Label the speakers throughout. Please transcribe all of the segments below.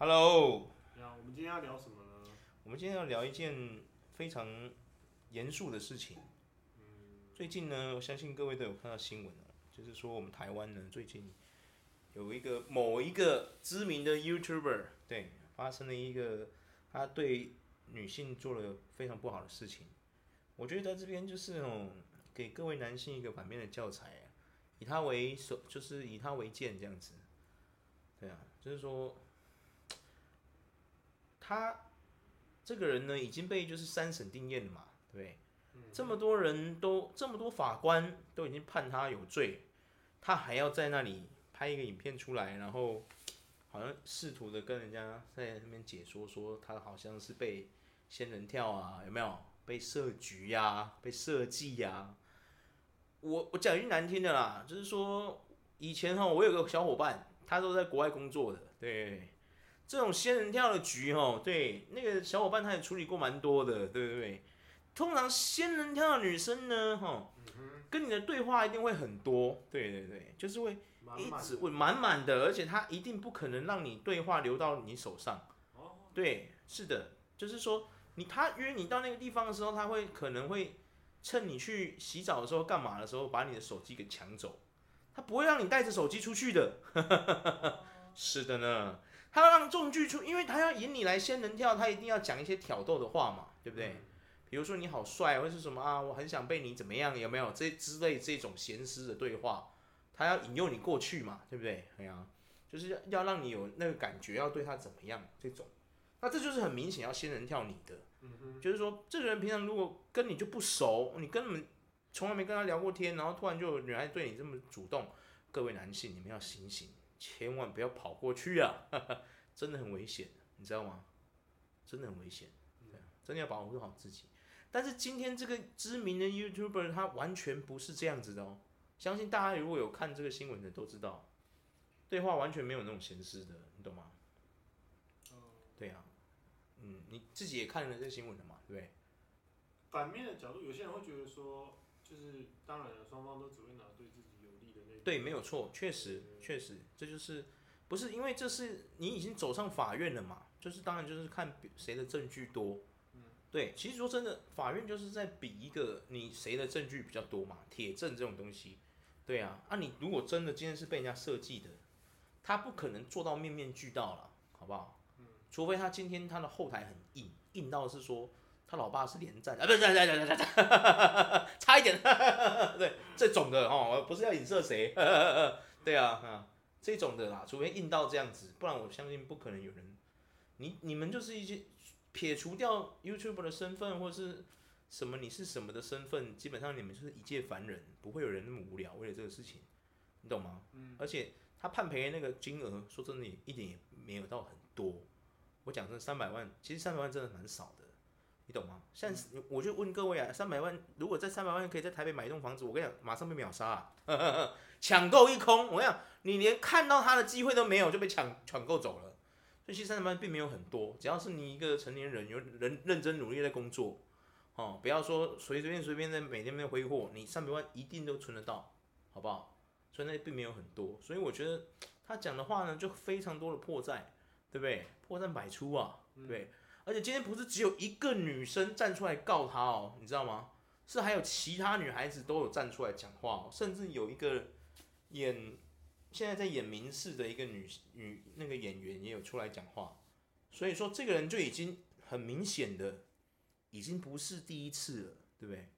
Speaker 1: Hello，
Speaker 2: 你好，我们今天要聊什么呢？
Speaker 1: 我们今天要聊一件非常严肃的事情。最近呢，我相信各位都有看到新闻了，就是说我们台湾呢，最近有一个某一个知名的 YouTuber，对，发生了一个他对女性做了非常不好的事情。我觉得在这边就是哦，给各位男性一个反面的教材，以他为首，就是以他为鉴这样子。对啊，就是说。他这个人呢，已经被就是三审定谳了嘛，对不对？嗯、这么多人都这么多法官都已经判他有罪，他还要在那里拍一个影片出来，然后好像试图的跟人家在那边解说说他好像是被仙人跳啊，有没有被设局呀、啊，被设计呀？我我讲一句难听的啦，就是说以前哈，我有个小伙伴，他都在国外工作的，对。这种仙人跳的局，哦，对，那个小伙伴他也处理过蛮多的，对不对？通常仙人跳的女生呢，哈，跟你的对话一定会很多，对对对，就是会一直会满满的，而且他一定不可能让你对话留到你手上。对，是的，就是说你他约你到那个地方的时候，他会可能会趁你去洗澡的时候干嘛的时候，把你的手机给抢走，他不会让你带着手机出去的。是的呢。他要让重聚出，因为他要引你来仙人跳，他一定要讲一些挑逗的话嘛，对不对？嗯、比如说你好帅，或者是什么啊，我很想被你怎么样，有没有这之类这种闲诗的对话？他要引诱你过去嘛，对不对？哎呀，就是要要让你有那个感觉，要对他怎么样这种。那这就是很明显要仙人跳你的，嗯、哼就是说这个人平常如果跟你就不熟，你根本从来没跟他聊过天，然后突然就有女孩对你这么主动，各位男性你们要醒醒。千万不要跑过去啊！真的很危险，你知道吗？真的很危险，对，真的要保护好自己。但是今天这个知名的 YouTuber 他完全不是这样子的哦。相信大家如果有看这个新闻的都知道，对话完全没有那种闲适的，你懂吗？对啊，嗯，你自己也看了这个新闻的嘛，对不对？
Speaker 2: 反面的角度，有些人会觉得说，就是当然了，双方都只会拿对自己。
Speaker 1: 对，没有错，确实，确实，这就是不是因为这是你已经走上法院了嘛？就是当然就是看谁的证据多。对，其实说真的，法院就是在比一个你谁的证据比较多嘛，铁证这种东西。对啊，啊，你如果真的今天是被人家设计的，他不可能做到面面俱到了，好不好？除非他今天他的后台很硬，硬到是说。他老爸是连战啊，不是，差一点，对，这种的哦，不是要影射谁，对啊，啊，这种的啦，除非硬到这样子，不然我相信不可能有人，你你们就是一些撇除掉 YouTuber 的身份或者是什么你是什么的身份，基本上你们就是一介凡人，不会有人那么无聊为了这个事情，你懂吗？嗯，而且他判赔的那个金额，说真的也一点也没有到很多，我讲真三百万，其实三百万真的蛮少的。你懂吗？像我就问各位啊，三百万如果在三百万可以在台北买一栋房子，我跟你讲，马上被秒杀啊，抢购一空。我跟你讲，你连看到他的机会都没有，就被抢抢购走了。所以其实三百万并没有很多，只要是你一个成年人，有人认真努力在工作，哦，不要说随随便随便在每天在挥霍，你三百万一定都存得到，好不好？所以那并没有很多，所以我觉得他讲的话呢，就非常多的破绽，对不对？破绽百出啊，对不对？而且今天不是只有一个女生站出来告他哦，你知道吗？是还有其他女孩子都有站出来讲话哦，甚至有一个演现在在演民视的一个女女那个演员也有出来讲话，所以说这个人就已经很明显的已经不是第一次了，对不对？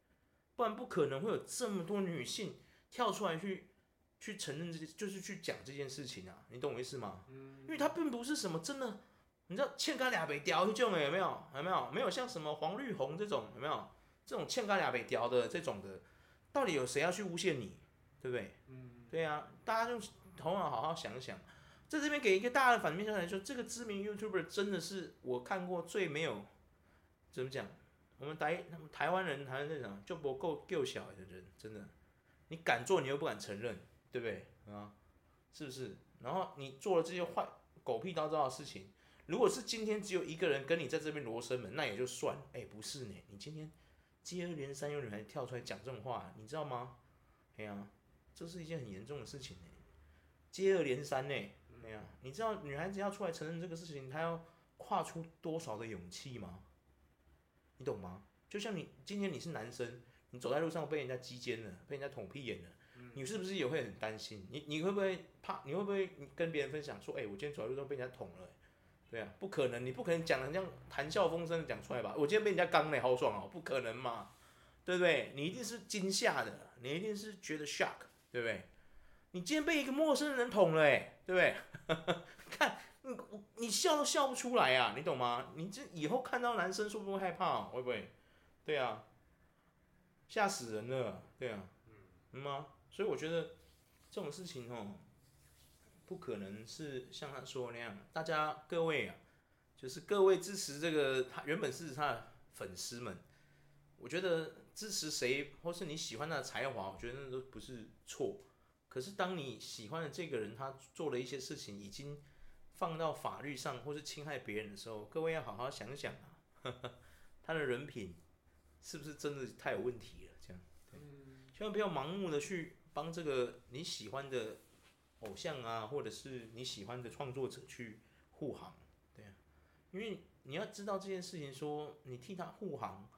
Speaker 1: 不然不可能会有这么多女性跳出来去去承认这些，就是去讲这件事情啊，你懂我意思吗？因为他并不是什么真的。你知道欠干俩北调这种有没有？有没有？没有像什么黄绿红这种有没有？这种欠干俩北调的这种的，到底有谁要去诬陷你？对不对？嗯，对啊，大家用头脑好好想想，在这边给一个大的反面教材说，这个知名 YouTuber 真的是我看过最没有怎么讲？我们台台湾人台湾这种就不够够小的人，真的，你敢做你又不敢承认，对不对？啊，是不是？然后你做了这些坏狗屁叨叨的事情。如果是今天只有一个人跟你在这边罗生门，那也就算了。哎，不是呢，你今天接二连三有女孩跳出来讲这种话，你知道吗？哎呀，这是一件很严重的事情呢。接二连三呢，哎呀、啊，你知道女孩子要出来承认这个事情，她要跨出多少的勇气吗？你懂吗？就像你今天你是男生，你走在路上被人家击奸了，被人家捅屁眼了，你是不是也会很担心？你你会不会怕？你会不会跟别人分享说，哎、欸，我今天走在路上被人家捅了、欸？对啊，不可能，你不可能讲的这样谈笑风生的讲出来吧？我今天被人家刚了，好爽哦，不可能嘛，对不对？你一定是惊吓的，你一定是觉得 shock，对不对？你今天被一个陌生人捅了，哎，对不对？看你你笑都笑不出来啊，你懂吗？你这以后看到男生，会不会害怕？会不会？对啊，吓死人了，对啊，嗯吗？所以我觉得这种事情哦。不可能是像他说的那样，大家各位啊，就是各位支持这个他原本是他的粉丝们，我觉得支持谁或是你喜欢他的才华，我觉得那都不是错。可是当你喜欢的这个人他做了一些事情，已经放到法律上或是侵害别人的时候，各位要好好想想啊，呵呵他的人品是不是真的太有问题了？这样，对，千万不要盲目的去帮这个你喜欢的。偶像啊，或者是你喜欢的创作者去护航，对啊，因为你要知道这件事情说，你替他护航，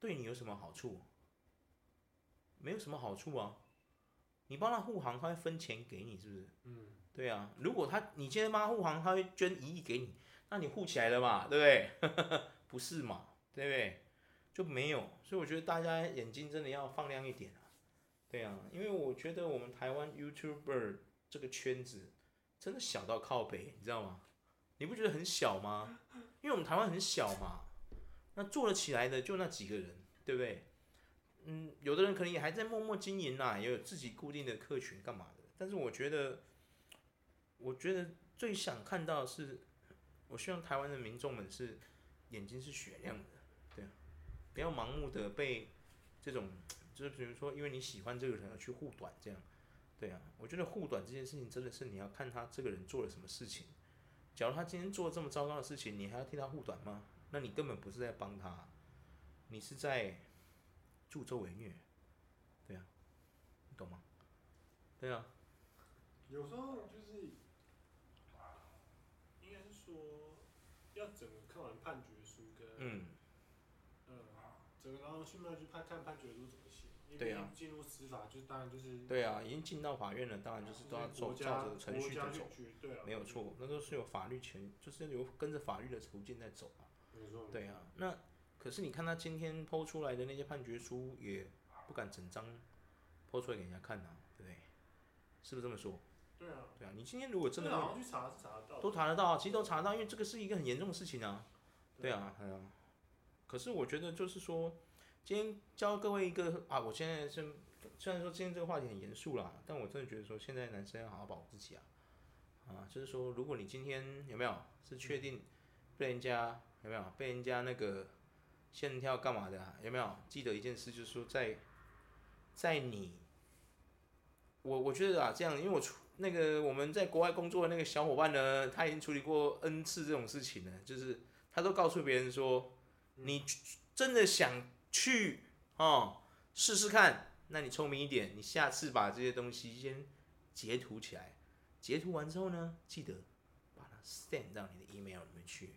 Speaker 1: 对你有什么好处？没有什么好处啊。你帮他护航，他会分钱给你，是不是？嗯，对啊。如果他你今天帮他护航，他会捐一亿给你，那你护起来了嘛，对不对？不是嘛，对不对？就没有。所以我觉得大家眼睛真的要放亮一点啊。对啊，因为我觉得我们台湾 YouTuber。这个圈子真的小到靠北，你知道吗？你不觉得很小吗？因为我们台湾很小嘛，那做得起来的就那几个人，对不对？嗯，有的人可能也还在默默经营啦，也有自己固定的客群干嘛的。但是我觉得，我觉得最想看到的是，我希望台湾的民众们是眼睛是雪亮的，对，不要盲目的被这种，就是比如说因为你喜欢这个人而去护短这样。对啊，我觉得护短这件事情真的是你要看他这个人做了什么事情。假如他今天做了这么糟糕的事情，你还要替他护短吗？那你根本不是在帮他，你是在助纣为虐。对啊，你懂吗？对啊。
Speaker 2: 有时候就是，应该是说，要整个看完判决书跟，嗯，呃，整个然后去慢去判看判决书怎么写。对呀，进入司法就当然就是
Speaker 1: 对啊，已经进到法院了，当然就是都要走照着程序在走，
Speaker 2: 对啊，
Speaker 1: 没有错，那都是有法律前，就是有跟着法律的途径在走嘛。没错。对啊，那可是你看他今天抛出来的那些判决书，也不敢整张抛出来给人家看呐，对不对？是不是这么说？
Speaker 2: 对啊。
Speaker 1: 对啊，你今天如果真的
Speaker 2: 去查是查得到，
Speaker 1: 都查得到，其实都查得到，因为这个是一个很严重的事情啊。对啊，对啊。可是我觉得就是说。今天教各位一个啊，我现在是虽然说今天这个话题很严肃啦，但我真的觉得说现在男生要好好保护自己啊，啊，就是说如果你今天有没有是确定被人家有没有被人家那个仙人跳干嘛的，有没有记得一件事，就是说在在你我我觉得啊这样，因为我出那个我们在国外工作的那个小伙伴呢，他已经处理过 N 次这种事情了，就是他都告诉别人说，你真的想。去哦，试试看。那你聪明一点，你下次把这些东西先截图起来。截图完之后呢，记得把它 send 到你的 email 里面去。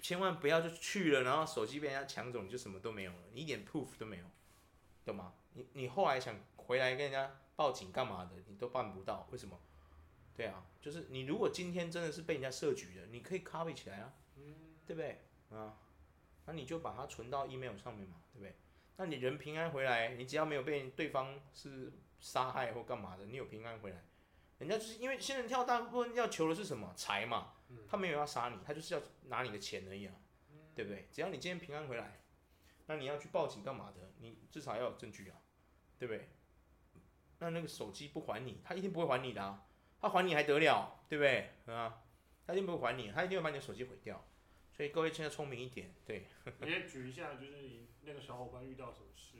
Speaker 1: 千万不要就去了，然后手机被人家抢走，你就什么都没有了，你一点 proof 都没有，懂吗？你你后来想回来跟人家报警干嘛的，你都办不到。为什么？对啊，就是你如果今天真的是被人家设局的，你可以 copy 起来啊，对不对？啊。那你就把它存到 email 上面嘛，对不对？那你人平安回来，你只要没有被对方是杀害或干嘛的，你有平安回来，人家就是因为仙人跳大部分要求的是什么财嘛，他没有要杀你，他就是要拿你的钱而已啊，对不对？只要你今天平安回来，那你要去报警干嘛的？你至少要有证据啊，对不对？那那个手机不还你，他一定不会还你的啊，他还你还得了，对不对？啊，他一定不会还你，他一定会把你的手机毁掉。所以各位现在聪明一点，对。
Speaker 2: 你也举一下，就是你那个小伙伴遇到什么事？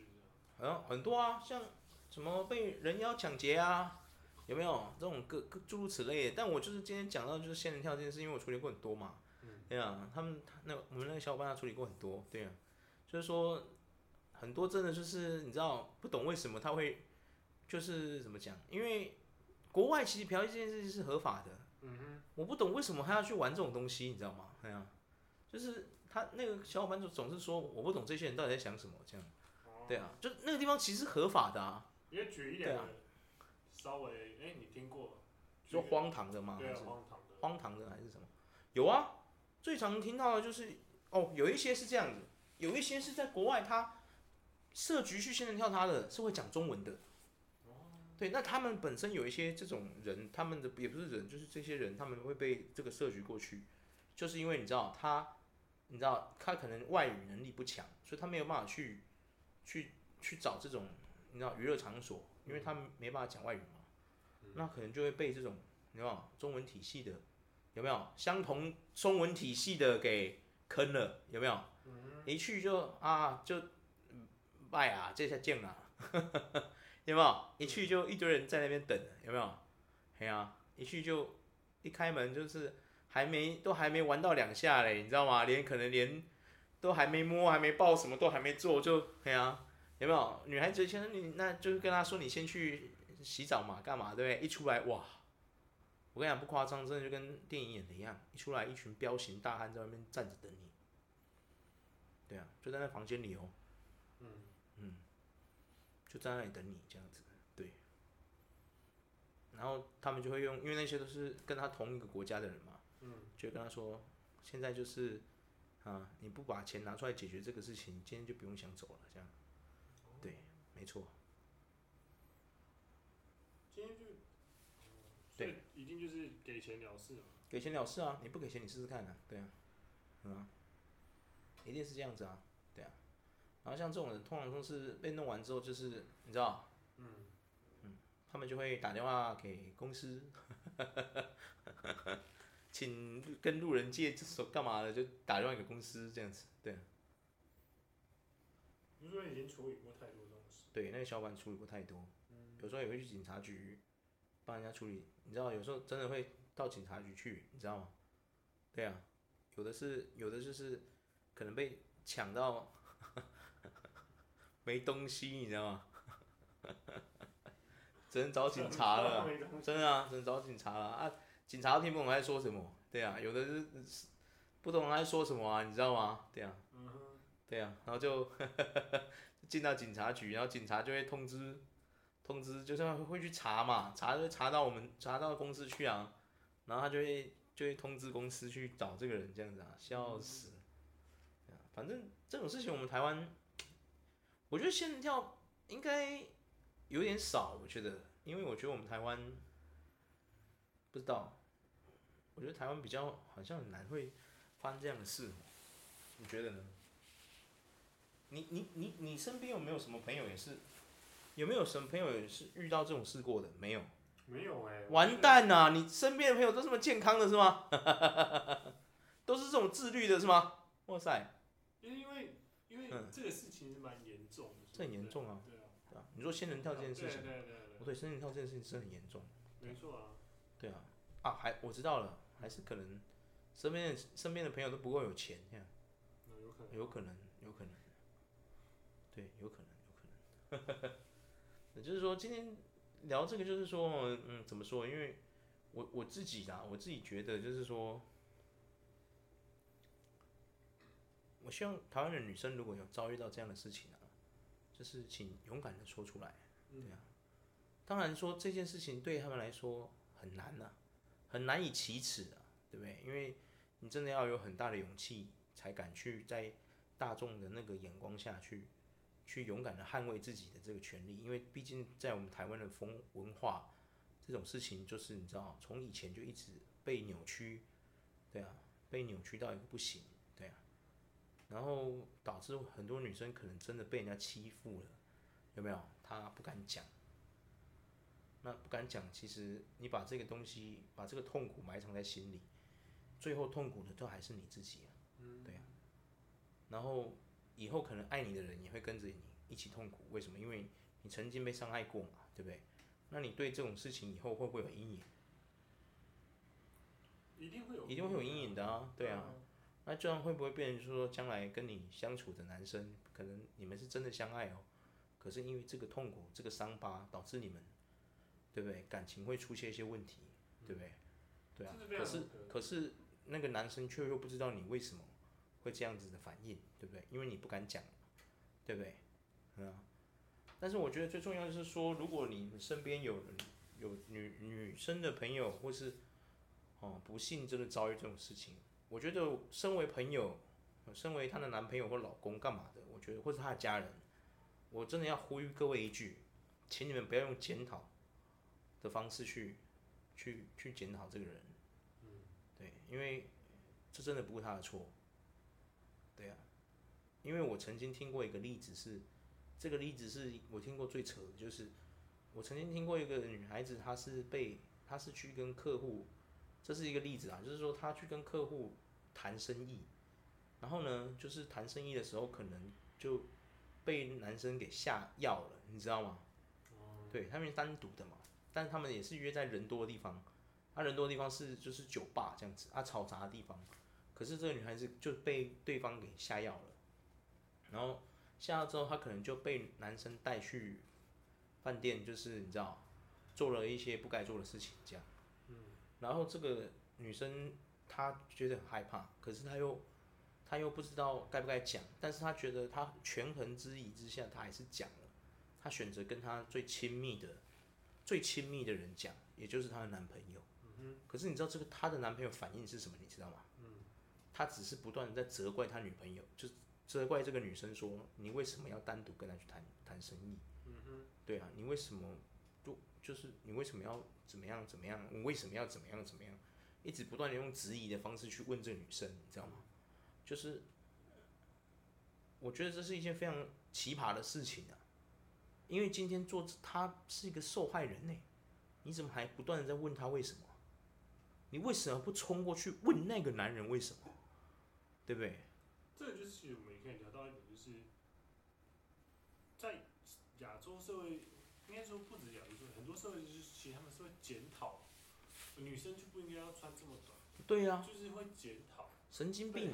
Speaker 1: 嗯，很多啊，像什么被人妖抢劫啊，有没有这种各各诸如此类的？但我就是今天讲到就是仙人跳这件事，因为我处理过很多嘛。嗯。对啊，他们那我们那个小伙伴他处理过很多，对啊。就是说很多真的就是你知道不懂为什么他会就是怎么讲？因为国外其实嫖妓这件事情是合法的。
Speaker 2: 嗯哼。
Speaker 1: 我不懂为什么他要去玩这种东西，你知道吗？对啊，就是他那个小伙伴就总是说，我不懂这些人到底在想什么这样。对啊，就那个地方其实合法的啊。
Speaker 2: 你也举一点，稍微哎、欸，你听过？
Speaker 1: 说荒唐的吗？
Speaker 2: 对啊，
Speaker 1: 还是
Speaker 2: 荒唐的。
Speaker 1: 荒唐的还是什么？有啊，最常听到的就是哦，有一些是这样子，有一些是在国外，他设局去仙人跳，他的是会讲中文的。对，那他们本身有一些这种人，他们的也不是人，就是这些人，他们会被这个设局过去，就是因为你知道他，你知道他可能外语能力不强，所以他没有办法去去去找这种你知道娱乐场所，因为他没办法讲外语嘛，那可能就会被这种你知道中文体系的有没有相同中文体系的给坑了，有没有？一去就啊就拜啊，这下见了。有没有一去就一堆人在那边等？有没有？嘿啊，一去就一开门就是还没都还没玩到两下嘞，你知道吗？连可能连都还没摸，还没抱，什么都还没做就对啊，有没有？女孩子先你那就是跟他说你先去洗澡嘛，干嘛对不对？一出来哇，我跟你讲不夸张，真的就跟电影演的一样，一出来一群彪形大汉在外面站着等你。对啊，就在那房间里哦。嗯嗯。就在那里等你这样子，对。然后他们就会用，因为那些都是跟他同一个国家的人嘛，嗯，就跟他说，现在就是，啊，你不把钱拿出来解决这个事情，今天就不用想走了，这样。对，没错。
Speaker 2: 今天就，对，一定就是给钱了事嘛。
Speaker 1: 给钱了事啊！你不给钱，你试试看啊，对啊，嗯，一定是这样子啊。然后像这种人，通常都是被弄完之后，就是你知道，嗯，嗯，他们就会打电话给公司，请跟路人借这手干嘛的，就打电话给公司这样子，对。
Speaker 2: 因为已经处理过太多东西。
Speaker 1: 对，那个小板处理过太多，有时候也会去警察局帮人家处理，你知道，有时候真的会到警察局去，你知道吗？对啊，有的是，有的就是可能被抢到。没东西，你知道吗？只能找警察了，真的啊，只能找警察了啊！警察听不懂他在说什么，对啊，有的是不懂他在说什么啊，你知道吗？对啊，对啊，然后就 进到警察局，然后警察就会通知，通知就是会去查嘛，查就查到我们查到公司去啊，然后他就会就会通知公司去找这个人，这样子啊，笑死！反正这种事情我们台湾。我觉得仙人跳应该有点少，我觉得，因为我觉得我们台湾不知道，我觉得台湾比较好像很难会发生这样的事，你觉得呢？你你你你身边有没有什么朋友也是？有没有什么朋友也是遇到这种事过的？没有？
Speaker 2: 没有哎、欸。
Speaker 1: 完蛋呐！你身边的朋友都这么健康的是吗？都是这种自律的是吗？哇塞！
Speaker 2: 因为因为这个事情是蛮严
Speaker 1: 重。这很严重啊！对啊，对啊，你说仙人跳这件事情，我对仙人跳这件事情是很严重。
Speaker 2: 没错啊。
Speaker 1: 对啊，啊，还我知道了，还是可能身边的身边的朋友都不够有钱，这样。有可能，有可能，有可能。对，有可能，有可能。也就是说，今天聊这个，就是说，嗯，怎么说？因为我我自己啊，我自己觉得，就是说，我希望台湾的女生如果有遭遇到这样的事情啊。就是请勇敢的说出来，对啊，当然说这件事情对他们来说很难呐，很难以启齿啊，对不对？因为你真的要有很大的勇气，才敢去在大众的那个眼光下去，去勇敢的捍卫自己的这个权利。因为毕竟在我们台湾的风文化，这种事情就是你知道，从以前就一直被扭曲，对啊，被扭曲到一个不行。对啊然后导致很多女生可能真的被人家欺负了，有没有？她不敢讲。那不敢讲，其实你把这个东西，把这个痛苦埋藏在心里，最后痛苦的都还是你自己啊。嗯，对啊。然后以后可能爱你的人也会跟着你一起痛苦，为什么？因为你曾经被伤害过嘛，对不对？那你对这种事情以后会不会有阴影？
Speaker 2: 一定会有，
Speaker 1: 一定会有阴影的啊，对啊。那这样会不会变成说，将来跟你相处的男生，可能你们是真的相爱哦，可是因为这个痛苦、这个伤疤，导致你们对不对？感情会出现一些问题，对不对？对啊。可是可是那个男生却又不知道你为什么会这样子的反应，对不对？因为你不敢讲，对不对？嗯啊。但是我觉得最重要的是说，如果你身边有有女女生的朋友，或是哦不幸真的遭遇这种事情，我觉得身为朋友，身为她的男朋友或老公干嘛的，我觉得或是她的家人，我真的要呼吁各位一句，请你们不要用检讨的方式去去去检讨这个人，对，因为这真的不是他的错，对啊，因为我曾经听过一个例子是，这个例子是我听过最扯的，就是我曾经听过一个女孩子，她是被她是去跟客户，这是一个例子啊，就是说她去跟客户谈生意，然后呢，就是谈生意的时候可能就被男生给下药了，你知道吗？对，他们是单独的嘛，但他们也是约在人多的地方，啊，人多的地方是就是酒吧这样子，啊，嘈杂的地方，可是这个女孩子就被对方给下药了，然后下药之后，她可能就被男生带去饭店，就是你知道，做了一些不该做的事情这样，嗯然后这个女生她觉得很害怕，可是她又她又不知道该不该讲，但是她觉得她权衡之疑之下，她还是讲了。她选择跟她最亲密的、最亲密的人讲，也就是她的男朋友。可是你知道这个她的男朋友反应是什么？你知道吗？他只是不断的在责怪他女朋友，就责怪这个女生说：“你为什么要单独跟他去谈谈生意？”对啊，你为什么就就是你为什么要怎么样怎么样？你为什么要怎么样怎么样？一直不断的用质疑的方式去问这个女生，你知道吗？就是我觉得这是一件非常奇葩的事情啊。因为今天做他是一个受害人呢，你怎么还不断的在问他为什么？你为什么不冲过去问那个男人为什么？对不对？
Speaker 2: 这个就是我们也可以聊到一点，就是在亚洲社会，应该说不止亚洲社会，很多社会就是其实他们是会检讨女生就不应该要穿这么短。
Speaker 1: 对呀、啊，
Speaker 2: 就是会检讨
Speaker 1: 神经病，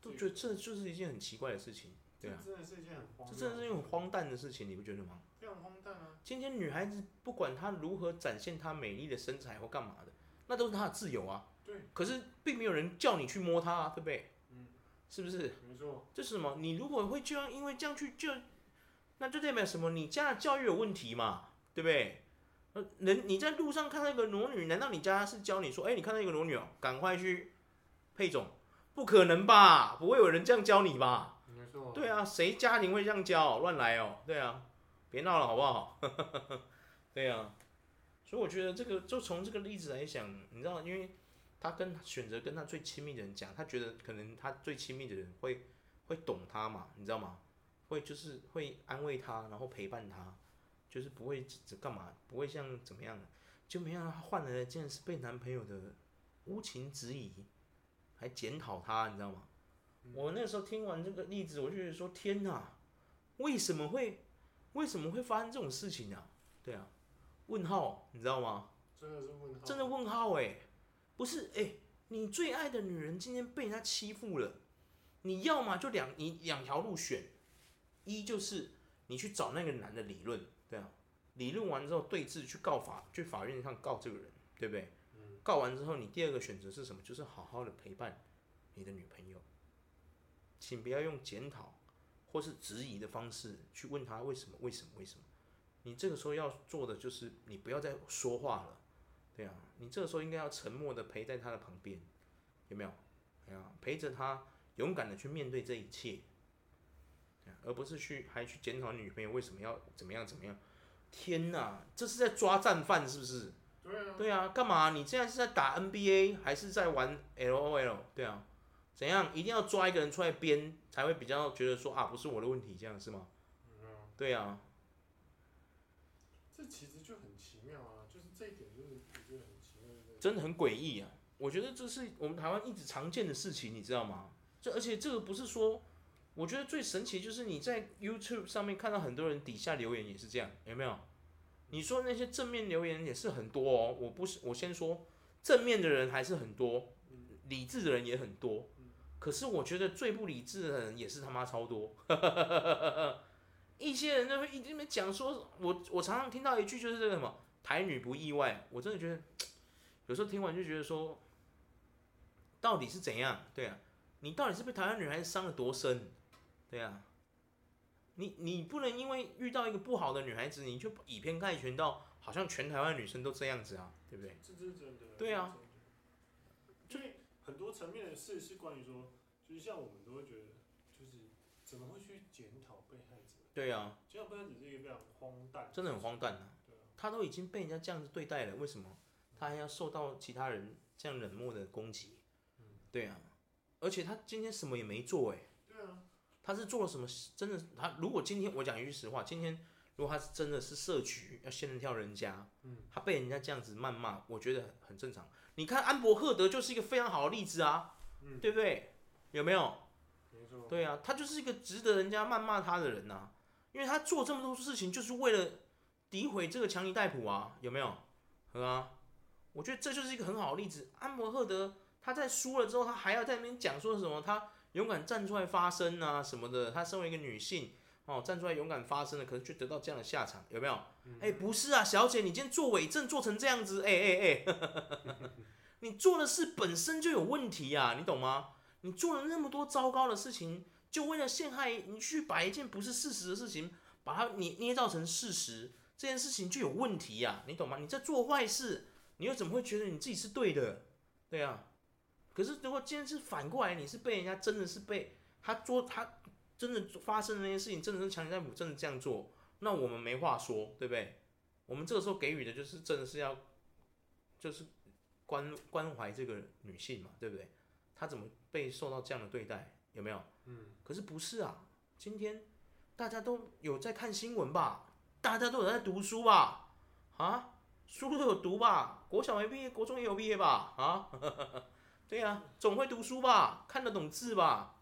Speaker 1: 都觉得这就是一件很奇怪的事情。对啊，这真的是一件很荒，这真的是一种荒诞的事情，你不觉得吗？
Speaker 2: 非常荒诞啊！
Speaker 1: 今天女孩子不管她如何展现她美丽的身材或干嘛的，那都是她的自由啊。
Speaker 2: 对。
Speaker 1: 可是并没有人叫你去摸她啊，对不对？
Speaker 2: 嗯。
Speaker 1: 是不是？
Speaker 2: 没错。
Speaker 1: 这是什么？你如果会这样，因为这样去就，那就代表什么？你家的教育有问题嘛，对不对？呃，人你在路上看到一个裸女，难道你家是教你说，哎，你看到一个裸女哦，赶快去配种？不可能吧？不会有人这样教你吧？对啊，谁家庭会这样教？乱来哦！对啊，别闹了好不好？对啊，所以我觉得这个就从这个例子来讲，你知道，因为他跟选择跟他最亲密的人讲，他觉得可能他最亲密的人会会懂他嘛，你知道吗？会就是会安慰他，然后陪伴他，就是不会这干嘛，不会像怎么样，就没想到他换来的竟然是被男朋友的无情质疑，还检讨他，你知道吗？我那时候听完这个例子，我就觉得说：天哪，为什么会，为什么会发生这种事情呢？对啊，问号，你知道吗？
Speaker 2: 真的是问号。
Speaker 1: 真的问号哎，不是哎，你最爱的女人今天被人家欺负了，你要么就两你两条路选，一就是你去找那个男的理论，对啊，理论完之后对峙去告法，去法院上告这个人，对不对？告完之后，你第二个选择是什么？就是好好的陪伴你的女朋友。请不要用检讨或是质疑的方式去问他为什么？为什么？为什么？你这个时候要做的就是你不要再说话了，对啊，你这个时候应该要沉默的陪在他的旁边，有没有？哎呀，陪着他，勇敢的去面对这一切，而不是去还去检讨你女朋友为什么要怎么样怎么样？天哪，这是在抓战犯是不是？
Speaker 2: 对啊，
Speaker 1: 对啊，干嘛？你现在是在打 NBA 还是在玩 LOL？对啊。怎样？一定要抓一个人出来编，才会比较觉得说啊，不是我的问题，这样是吗？
Speaker 2: 嗯、
Speaker 1: 对啊。
Speaker 2: 这其实就很奇妙啊，就是这一点就是我觉得很奇妙，
Speaker 1: 真的很诡异啊！我觉得这是我们台湾一直常见的事情，你知道吗？这而且这个不是说，我觉得最神奇就是你在 YouTube 上面看到很多人底下留言也是这样，有没有？你说那些正面留言也是很多哦，我不是我先说正面的人还是很多，理智的人也很多。可是我觉得最不理智的人也是他妈超多，一些人就会一直在讲说，我我常常听到一句就是这个什么台女不意外，我真的觉得有时候听完就觉得说，到底是怎样？对啊，你到底是被台湾女孩子伤的多深？对啊，你你不能因为遇到一个不好的女孩子，你就以偏概全到好像全台湾女生都这样子啊，对不对？
Speaker 2: 这是真的。
Speaker 1: 对啊，
Speaker 2: 很多层面的事是关于说，就是像我们都会觉得，就是怎么会去检讨被害者？
Speaker 1: 对啊，
Speaker 2: 检讨被害者是一个非常荒诞，
Speaker 1: 真的很荒诞啊。他都已经被人家这样子对待了，为什么他还要受到其他人这样冷漠的攻击？对啊，而且他今天什么也没做哎。
Speaker 2: 对啊，
Speaker 1: 他是做了什么？真的，他如果今天我讲一句实话，今天如果他是真的是设局要先人跳人家，他被人家这样子谩骂，我觉得很正常。你看安博赫德就是一个非常好的例子啊，对不对？有没有？没对啊，他就是一个值得人家谩骂他的人呐，因为他做这么多事情就是为了。诋毁这个强尼戴普啊，有没有？是啊，我觉得这就是一个很好的例子。安博赫德他在输了之后，他还要在那边讲说什么？他勇敢站出来发声啊什么的。他身为一个女性哦，站出来勇敢发声的，可是却得到这样的下场，有没有？哎，不是啊，小姐，你今天做伪证做成这样子，哎哎哎，你做的事本身就有问题呀，你懂吗？你做了那么多糟糕的事情，就为了陷害你去把一件不是事实的事情，把它捏捏造成事实。这件事情就有问题呀，你懂吗？你在做坏事，你又怎么会觉得你自己是对的？对啊，可是如果今天是反过来，你是被人家真的是被他做，他真的发生的那些事情，真的是强尼戴普真的这样做，那我们没话说，对不对？我们这个时候给予的就是真的是要，就是关关怀这个女性嘛，对不对？她怎么被受到这样的对待？有没有？嗯。可是不是啊，今天大家都有在看新闻吧？大家都有在读书吧？啊，书都有读吧？国小没毕业，国中也有毕业吧？啊，对呀、总会读书吧？看得懂字吧？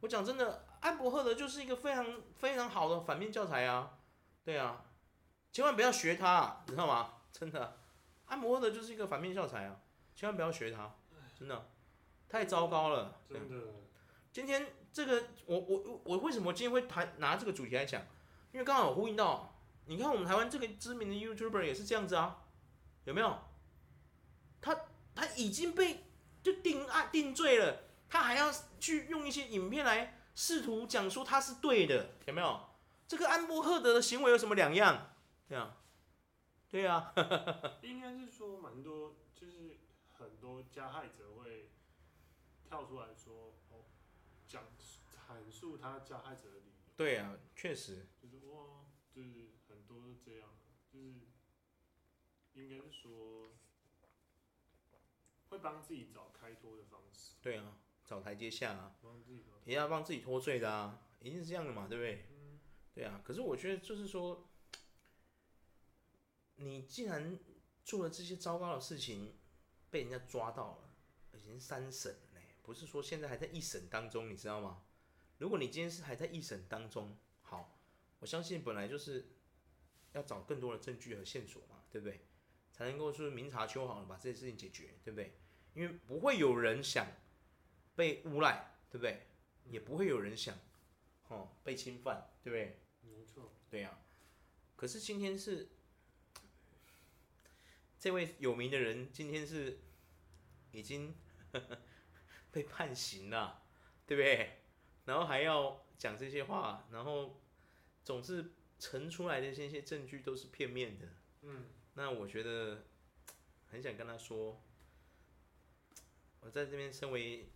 Speaker 1: 我讲真的，安博赫德就是一个非常非常好的反面教材啊！对啊，千万不要学他，你知道吗？真的，安博赫德就是一个反面教材啊！千万不要学他，真的，太糟糕了。真的，今天这个，我我我为什么今天会谈拿这个主题来讲？因为刚好呼应到。你看我们台湾这个知名的 YouTuber 也是这样子啊，有没有？他他已经被就定案定罪了，他还要去用一些影片来试图讲说他是对的，有没有？这个安博赫德的行为有什么两样？对啊，对啊，
Speaker 2: 应该是说蛮多，就是很多加害者会跳出来说，哦，讲阐述他加害者的理由。
Speaker 1: 对啊，确实。
Speaker 2: 就是哇，就是。都是这样，就是应该是说会帮自己找开脱的方式。
Speaker 1: 对啊，找台阶下啊，也要帮自己脱罪的啊，一定是这样的嘛，对不对？嗯。对啊，可是我觉得就是说，你既然做了这些糟糕的事情，被人家抓到了，已经三审了呢，不是说现在还在一审当中，你知道吗？如果你今天是还在一审当中，好，我相信本来就是。要找更多的证据和线索嘛，对不对？才能够说明察秋毫的把这些事情解决，对不对？因为不会有人想被诬赖，对不对？也不会有人想哦被侵犯，对不对？
Speaker 2: 没错。
Speaker 1: 对呀。可是今天是这位有名的人，今天是已经 被判刑了，对不对？然后还要讲这些话，然后总是。呈出来的这些证据都是片面的，嗯，那我觉得 很想跟他说，我在这边身为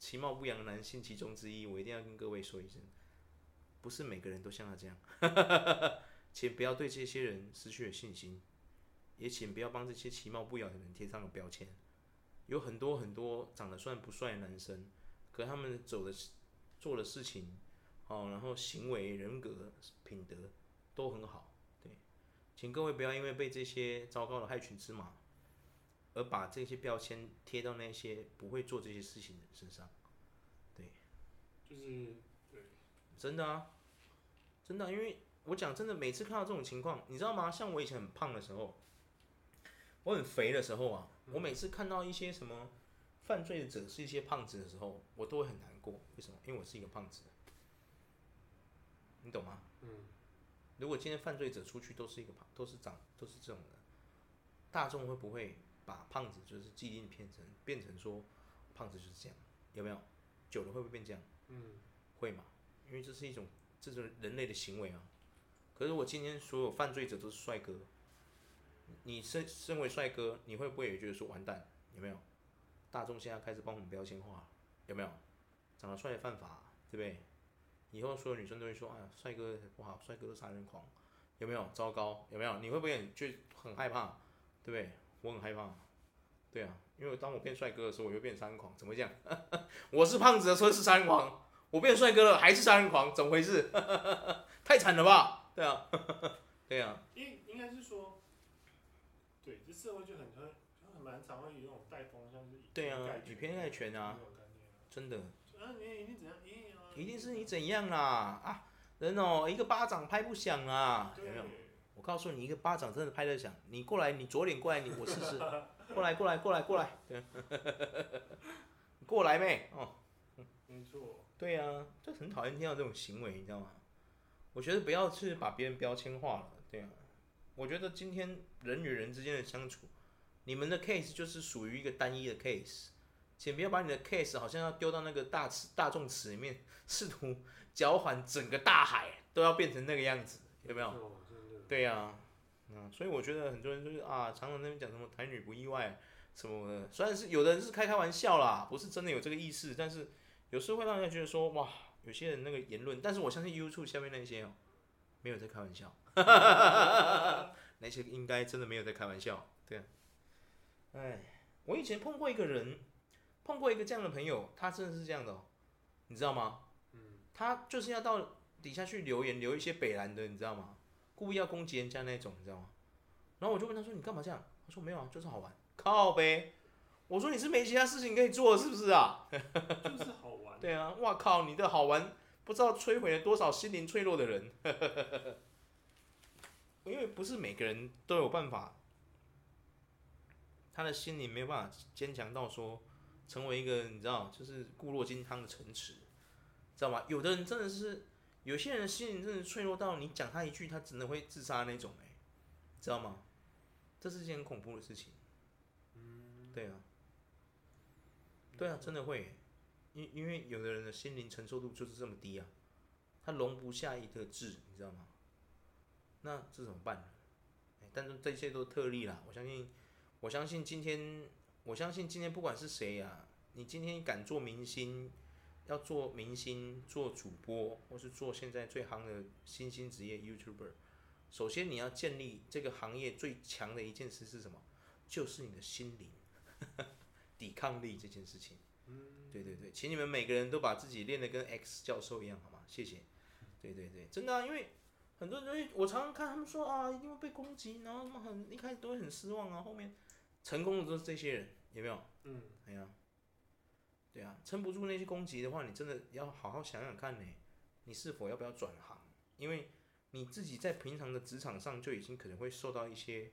Speaker 1: 其貌不扬的男性其中之一，我一定要跟各位说一声，不是每个人都像他这样，请不要对这些人失去了信心，也请不要帮这些其貌不扬的人贴上了标签。有很多很多长得算不帅的男生，可他们走的做的事情，哦，然后行为、人格、品德。都很好，对，请各位不要因为被这些糟糕的害群之马，而把这些标签贴到那些不会做这些事情的人身上，对，
Speaker 2: 就是对，
Speaker 1: 真的啊，真的啊，因为我讲真的，每次看到这种情况，你知道吗？像我以前很胖的时候，我很肥的时候啊，我每次看到一些什么犯罪者是一些胖子的时候，我都会很难过。为什么？因为我是一个胖子，你懂吗？嗯。如果今天犯罪者出去都是一个胖，都是长，都是这种的，大众会不会把胖子就是既定变成变成说胖子就是这样？有没有？久了会不会变这样？嗯，会嘛？因为这是一种这种人类的行为啊。可是我今天所有犯罪者都是帅哥，你身身为帅哥，你会不会也觉得说完蛋？有没有？大众现在开始帮我们标签化，有没有？长得帅的犯法，对不对？以后所有女生都会说：“哎呀，帅哥不好，帅哥都杀人狂。”有没有？糟糕，有没有？你会不会就很害怕？对不对？我很害怕。对啊，因为当我变帅哥的时候，我又变杀人狂，怎么讲？我是胖子的时候是杀人狂，我变帅哥了还是杀人狂，怎么回事？太惨了吧？对啊，对啊。
Speaker 2: 应应该是说，对，这社会就很很很蛮常会有那种带风向，是
Speaker 1: 对啊，以偏概全啊，真的。一定是你怎样啦啊！人哦，一个巴掌拍不响啊，有没有？我告诉你，一个巴掌真的拍得响。你过来，你左脸过来，你我试试。过来，过来，过来，过来。对，过来没？哦，
Speaker 2: 没错。
Speaker 1: 对啊，就很讨厌听到这种行为，你知道吗？我觉得不要去把别人标签化了。对啊，我觉得今天人与人之间的相处，你们的 case 就是属于一个单一的 case。请不要把你的 case 好像要丢到那个大池大众池里面，试图搅缓整个大海，都要变成那个样子，有没有？对呀、啊，嗯，所以我觉得很多人就是啊，常常那边讲什么台女不意外什么的，虽然是有的人是开开玩笑啦，不是真的有这个意思，但是有时候会让人家觉得说哇，有些人那个言论，但是我相信 YouTube 下面那些哦，没有在开玩笑，那些应该真的没有在开玩笑，对啊，哎，我以前碰过一个人。碰过一个这样的朋友，他真的是这样的哦，你知道吗？嗯他就是要到底下去留言，留一些北蓝的，你知道吗？故意要攻击人家那种，你知道吗？然后我就问他说：“你干嘛这样？”他说：“没有啊，就是好玩。”靠呗！我说：“你是没其他事情可以做是不是啊？”
Speaker 2: 就是好玩。
Speaker 1: 对啊，哇靠！你的好玩不知道摧毁了多少心灵脆弱的人。因为不是每个人都有办法，他的心灵没有办法坚强到说。成为一个你知道，就是固若金汤的城池，知道吗？有的人真的是，有些人的心灵真的脆弱到你讲他一句，他真的会自杀那种，哎，知道吗？这是件很恐怖的事情。嗯，对啊，对啊，真的会，因因为有的人的心灵承受度就是这么低啊，他容不下一个字，你知道吗？那这怎么办？但是这些都特例啦，我相信，我相信今天。我相信今天不管是谁呀、啊，你今天敢做明星，要做明星、做主播，或是做现在最夯的新兴职业 YouTuber，首先你要建立这个行业最强的一件事是什么？就是你的心灵 抵抗力这件事情。嗯对对对，请你们每个人都把自己练得跟 X 教授一样，好吗？谢谢。对对对，真的啊，因为很多人，我常常看他们说啊，一定会被攻击，然后他们很一开始都会很失望啊，后面成功的都是这些人。有没有？嗯，哎呀，对啊，撑不住那些攻击的话，你真的要好好想想看呢，你是否要不要转行？因为你自己在平常的职场上就已经可能会受到一些，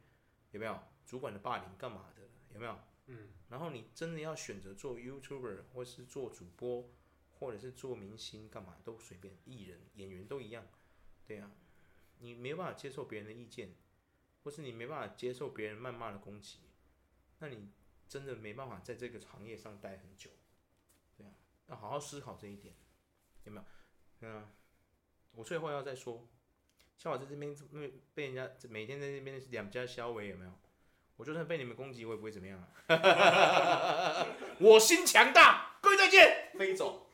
Speaker 1: 有没有主管的霸凌干嘛的？有没有？嗯，然后你真的要选择做 YouTuber 或是做主播，或者是做明星干嘛都随便，艺人、演员都一样，对啊，你没有办法接受别人的意见，或是你没办法接受别人谩骂的攻击，那你。真的没办法在这个行业上待很久，要好好思考这一点，有没有？嗯，我最后要再说，像我在这边被人家每天在这边两家消委有没有？我就算被你们攻击，我也不会怎么样啊！我心强大，各位再见，飞走。